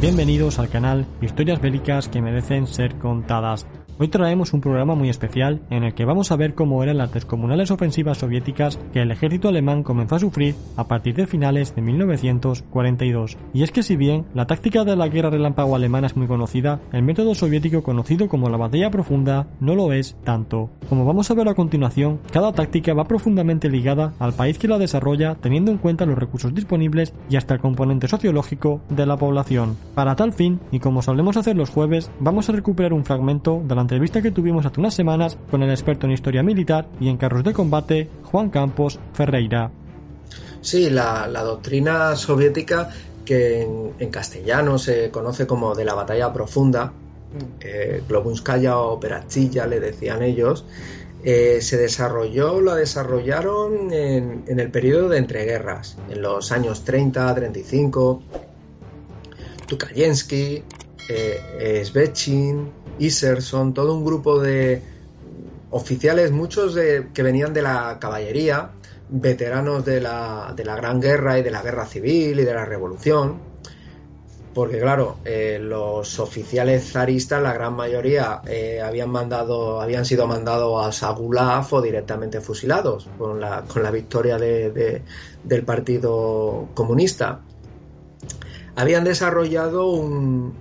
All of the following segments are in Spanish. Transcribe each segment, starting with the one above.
Bienvenidos al canal Historias Bélicas que merecen ser contadas. Hoy traemos un programa muy especial en el que vamos a ver cómo eran las descomunales ofensivas soviéticas que el ejército alemán comenzó a sufrir a partir de finales de 1942. Y es que si bien la táctica de la guerra relámpago alemana es muy conocida, el método soviético conocido como la batalla profunda no lo es tanto. Como vamos a ver a continuación, cada táctica va profundamente ligada al país que la desarrolla teniendo en cuenta los recursos disponibles y hasta el componente sociológico de la población. Para tal fin, y como solemos hacer los jueves, vamos a recuperar un fragmento de la entrevista que tuvimos hace unas semanas con el experto en historia militar y en carros de combate, Juan Campos Ferreira. Sí, la, doctrina soviética que en, castellano se conoce como de la batalla profunda, eh, Globunskaya o Perachilla le decían ellos, eh, se desarrolló, la desarrollaron en, en, el periodo de entreguerras, en los años 30, 35. Tukayensky, eh, Svechin, Iserson, todo un grupo de oficiales, muchos de, que venían de la caballería, veteranos de la, Gran Guerra y de la Guerra Civil y de la Revolución, porque claro, eh, los oficiales zaristas, la gran mayoría, eh, habían mandado, habían sido mandados a Sagulav o directamente fusilados con la, con la victoria del Partido Comunista. Habían desarrollado un,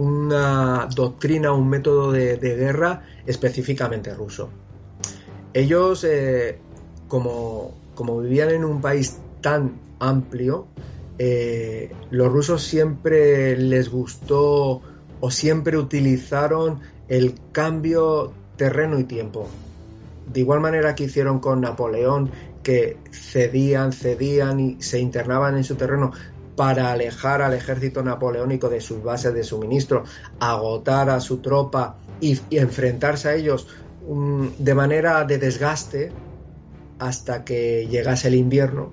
una doctrina, un método de, guerra específicamente ruso. Ellos, eh, como, vivían en un país tan amplio, eh, los rusos siempre les gustó o siempre utilizaron el cambio terreno y tiempo. De igual manera que hicieron con Napoleón, que cedían, cedían y se internaban en su terreno, para alejar al ejército napoleónico de sus bases de suministro, agotar a su tropa y, enfrentarse a ellos mm, de manera de desgaste hasta que llegase el invierno.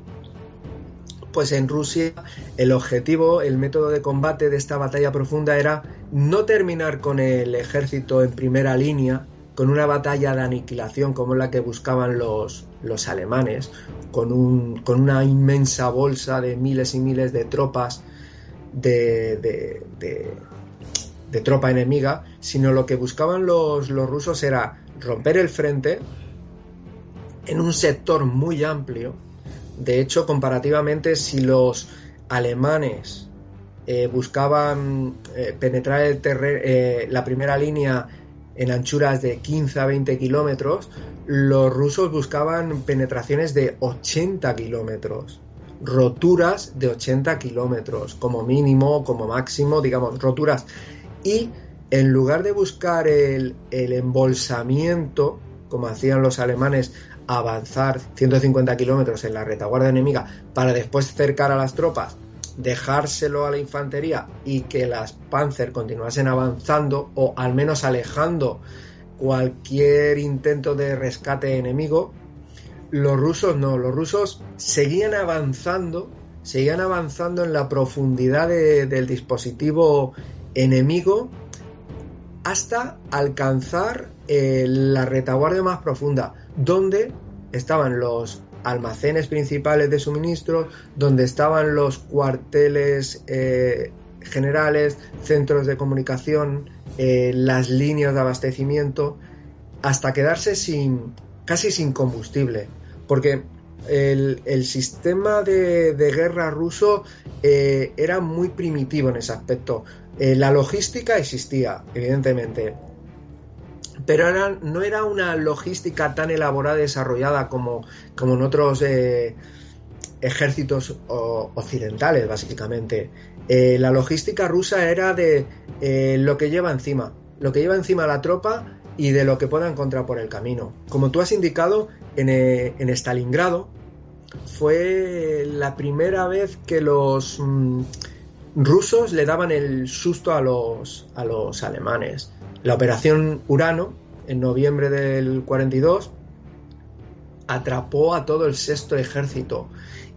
Pues en Rusia el objetivo, el método de combate de esta batalla profunda era no terminar con el ejército en primera línea, con una batalla de aniquilación como la que buscaban los, los alemanes, con, un, con una inmensa bolsa de miles y miles de tropas de, de, tropa enemiga, sino lo que buscaban los, los, rusos era romper el frente en un sector muy amplio. De hecho, comparativamente, si los alemanes eh, buscaban eh, penetrar el eh, la primera línea en anchuras de 15 a 20 kilómetros, los rusos buscaban penetraciones de 80 kilómetros, roturas de 80 kilómetros, como mínimo, como máximo, digamos, roturas. Y en lugar de buscar el, embolsamiento, como hacían los alemanes, avanzar 150 kilómetros en la retaguardia enemiga para después cercar a las tropas dejárselo a la infantería y que las Panzer continuasen avanzando o al menos alejando cualquier intento de rescate enemigo, los rusos no, los rusos seguían avanzando, seguían avanzando en la profundidad del dispositivo enemigo hasta alcanzar eh, la retaguardia más profunda, donde estaban los almacenes principales de suministro, donde estaban los cuarteles eh, generales, centros de comunicación, eh, las líneas de abastecimiento, hasta quedarse sin casi sin combustible, porque el, sistema de, guerra ruso eh, era muy primitivo en ese aspecto. la logística existía, evidentemente, pero no era una logística tan elaborada y desarrollada como, como en otros eh, ejércitos occidentales, básicamente. Eh, la logística rusa era de eh, lo que lleva encima, lo que lleva encima la tropa y de lo que pueda encontrar por el camino. Como tú has indicado, en, en Stalingrado fue la primera vez que los mm, rusos le daban el susto a los, a los alemanes. La operación Urano, en noviembre del 42, atrapó a todo el sexto ejército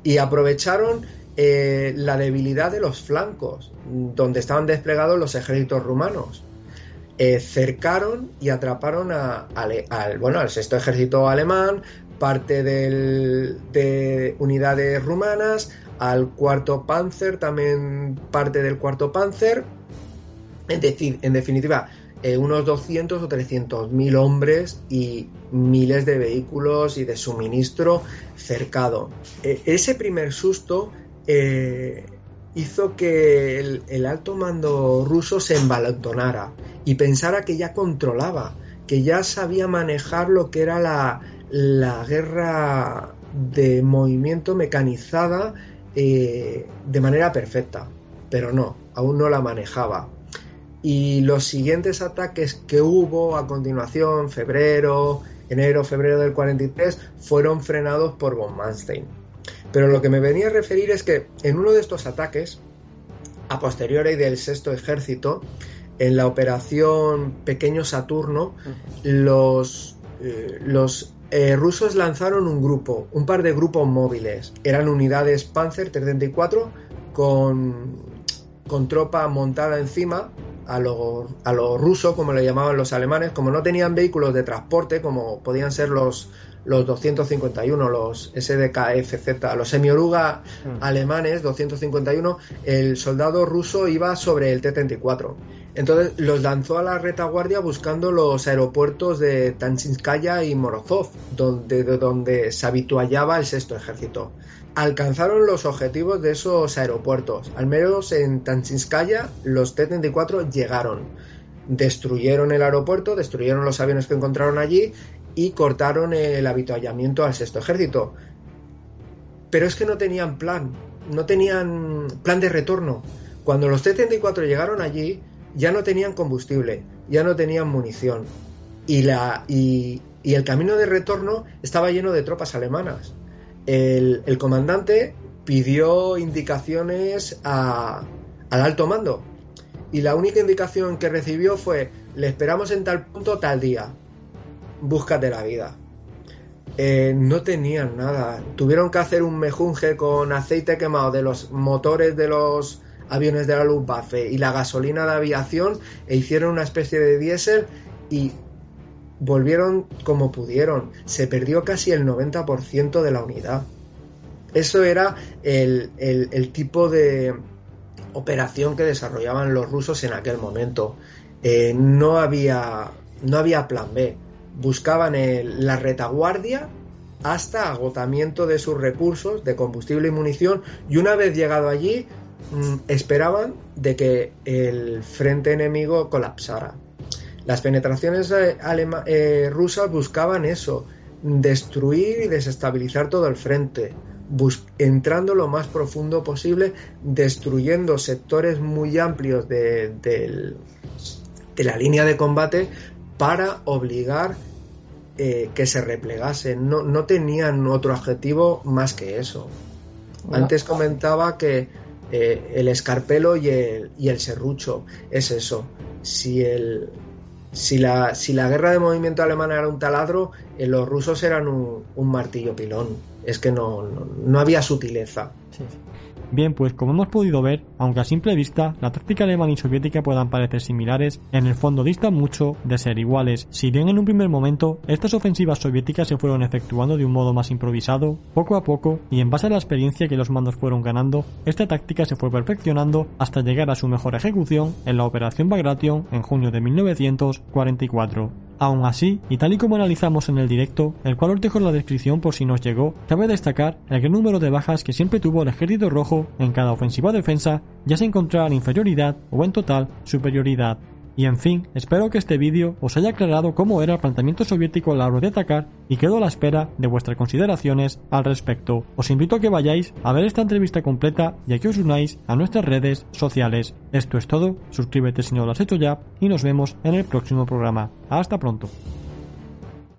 y aprovecharon eh, la debilidad de los flancos, donde estaban desplegados los ejércitos rumanos. Eh, cercaron y atraparon al, bueno, al sexto ejército alemán, parte de unidades rumanas, al cuarto Panzer, también parte del cuarto Panzer. En, decir, en definitiva, eh, unos 200 o 300 mil hombres y miles de vehículos y de suministro cercado. E, ese primer susto eh, hizo que el, alto mando ruso se embalantonara y pensara que ya controlaba, que ya sabía manejar lo que era la, la guerra de movimiento mecanizada eh, de manera perfecta, pero no, aún no la manejaba. Y los siguientes ataques que hubo a continuación, febrero, enero, febrero del 43, fueron frenados por von Manstein. Pero lo que me venía a referir es que en uno de estos ataques, a posteriori del sexto ejército, en la operación Pequeño Saturno, los, eh, los eh, rusos lanzaron un grupo, un par de grupos móviles. Eran unidades Panzer 34 con, con tropa montada encima a lo, a lo ruso, como le llamaban los alemanes, como no tenían vehículos de transporte, como podían ser los, los 251, los SDKFZ, los semioruga mm. alemanes 251, el soldado ruso iba sobre el T-34. Entonces los lanzó a la retaguardia buscando los aeropuertos de Tanchinskaya y Morozov, donde, donde se habituallaba el sexto ejército. Alcanzaron los objetivos de esos aeropuertos. Al menos en Tanchinskaya los T-34 llegaron. Destruyeron el aeropuerto, destruyeron los aviones que encontraron allí y cortaron el habituallamiento al sexto ejército. Pero es que no tenían plan, no tenían plan de retorno. Cuando los T-34 llegaron allí, ya no tenían combustible, ya no tenían munición. Y, la, y, el camino de retorno estaba lleno de tropas alemanas. El, comandante pidió indicaciones al alto mando. Y la única indicación que recibió fue, le esperamos en tal punto tal día búscate la vida. Eh, no tenían nada. Tuvieron que hacer un mejunje con aceite quemado de los motores de los aviones de la Luftwaffe y la gasolina de aviación e hicieron una especie de diésel y volvieron como pudieron. Se perdió casi el 90% de la unidad. Eso era el, tipo de operación que desarrollaban los rusos en aquel momento. Eh, no, había, no había plan B buscaban la retaguardia hasta agotamiento de sus recursos de combustible y munición y una vez llegado allí esperaban de que el frente enemigo colapsara. Las penetraciones eh, eh, rusas buscaban eso, destruir y desestabilizar todo el frente, entrando lo más profundo posible, destruyendo sectores muy amplios de, de la línea de combate para obligar eh, que se replegasen. No, no, tenían otro objetivo más que eso. Antes comentaba que eh, el escarpelo y el, y el serrucho es eso. Si, el, si, la, si la guerra de movimiento alemana era un taladro, eh, los rusos eran un, martillo pilón. Es que no, no, había sutileza. Bien, pues como hemos podido ver, aunque a simple vista la táctica alemana y soviética puedan parecer similares, en el fondo distan mucho de ser iguales. Si bien en un primer momento estas ofensivas soviéticas se fueron efectuando de un modo más improvisado, poco a poco y en base a la experiencia que los mandos fueron ganando, esta táctica se fue perfeccionando hasta llegar a su mejor ejecución en la Operación Bagration en junio de 1944. Aún así, y tal y como analizamos en el directo, el cual os dejo en la descripción por si nos llegó, cabe destacar el gran número de bajas que siempre tuvo el ejército rojo en cada ofensiva o defensa, ya se encontrara inferioridad o en total superioridad. Y en fin, espero que este vídeo os haya aclarado cómo era el planteamiento soviético a la hora de atacar y quedo a la espera de vuestras consideraciones al respecto. Os invito a que vayáis a ver esta entrevista completa y a que os unáis a nuestras redes sociales. Esto es todo, suscríbete si no lo has hecho ya y nos vemos en el próximo programa. Hasta pronto.